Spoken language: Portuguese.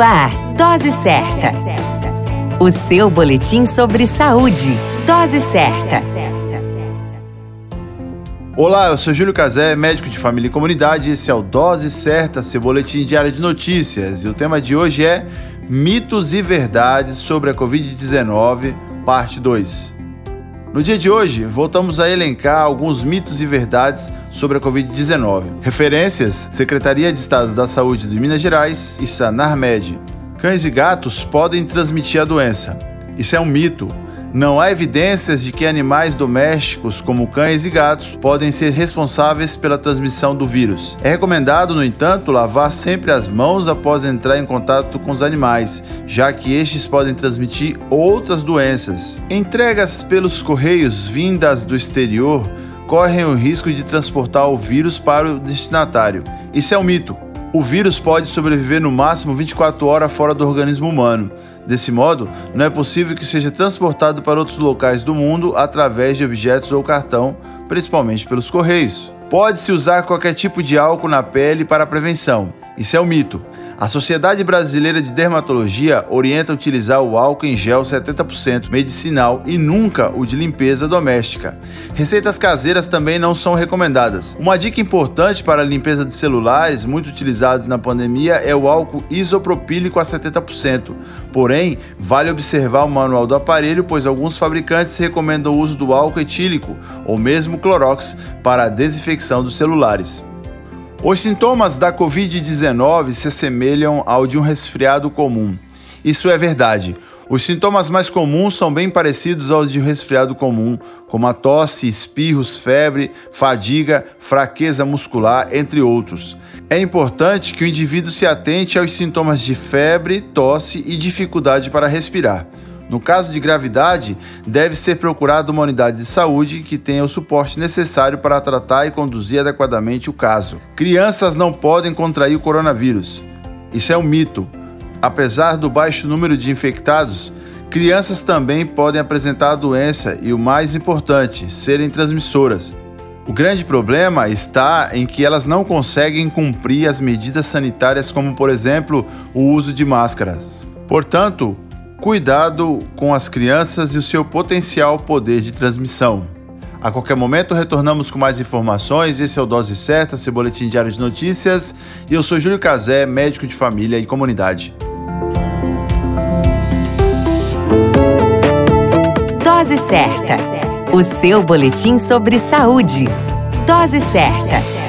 Ar, Dose Certa. O seu boletim sobre saúde. Dose Certa. Olá, eu sou Júlio Cazé, médico de família e comunidade. Esse é o Dose Certa, seu boletim diário de notícias. E o tema de hoje é Mitos e Verdades sobre a Covid-19, parte 2. No dia de hoje, voltamos a elencar alguns mitos e verdades sobre a Covid-19. Referências: Secretaria de Estado da Saúde de Minas Gerais e Sanarmed. Cães e gatos podem transmitir a doença. Isso é um mito. Não há evidências de que animais domésticos, como cães e gatos, podem ser responsáveis pela transmissão do vírus. É recomendado, no entanto, lavar sempre as mãos após entrar em contato com os animais, já que estes podem transmitir outras doenças. Entregas pelos correios vindas do exterior correm o risco de transportar o vírus para o destinatário. Isso é um mito. O vírus pode sobreviver no máximo 24 horas fora do organismo humano. Desse modo, não é possível que seja transportado para outros locais do mundo através de objetos ou cartão, principalmente pelos correios. Pode-se usar qualquer tipo de álcool na pele para prevenção. Isso é um mito. A Sociedade Brasileira de Dermatologia orienta a utilizar o álcool em gel 70% medicinal e nunca o de limpeza doméstica. Receitas caseiras também não são recomendadas. Uma dica importante para a limpeza de celulares, muito utilizados na pandemia, é o álcool isopropílico a 70%. Porém, vale observar o manual do aparelho, pois alguns fabricantes recomendam o uso do álcool etílico ou mesmo Clorox para a desinfecção dos celulares. Os sintomas da Covid-19 se assemelham ao de um resfriado comum. Isso é verdade. Os sintomas mais comuns são bem parecidos aos de um resfriado comum, como a tosse, espirros, febre, fadiga, fraqueza muscular, entre outros. É importante que o indivíduo se atente aos sintomas de febre, tosse e dificuldade para respirar. No caso de gravidade, deve ser procurada uma unidade de saúde que tenha o suporte necessário para tratar e conduzir adequadamente o caso. Crianças não podem contrair o coronavírus. Isso é um mito. Apesar do baixo número de infectados, crianças também podem apresentar a doença e, o mais importante, serem transmissoras. O grande problema está em que elas não conseguem cumprir as medidas sanitárias, como, por exemplo, o uso de máscaras. Portanto, Cuidado com as crianças e o seu potencial poder de transmissão. A qualquer momento retornamos com mais informações. Esse é o Dose Certa, seu boletim diário de notícias. E eu sou Júlio Cazé, médico de família e comunidade. Dose Certa, o seu boletim sobre saúde. Dose Certa.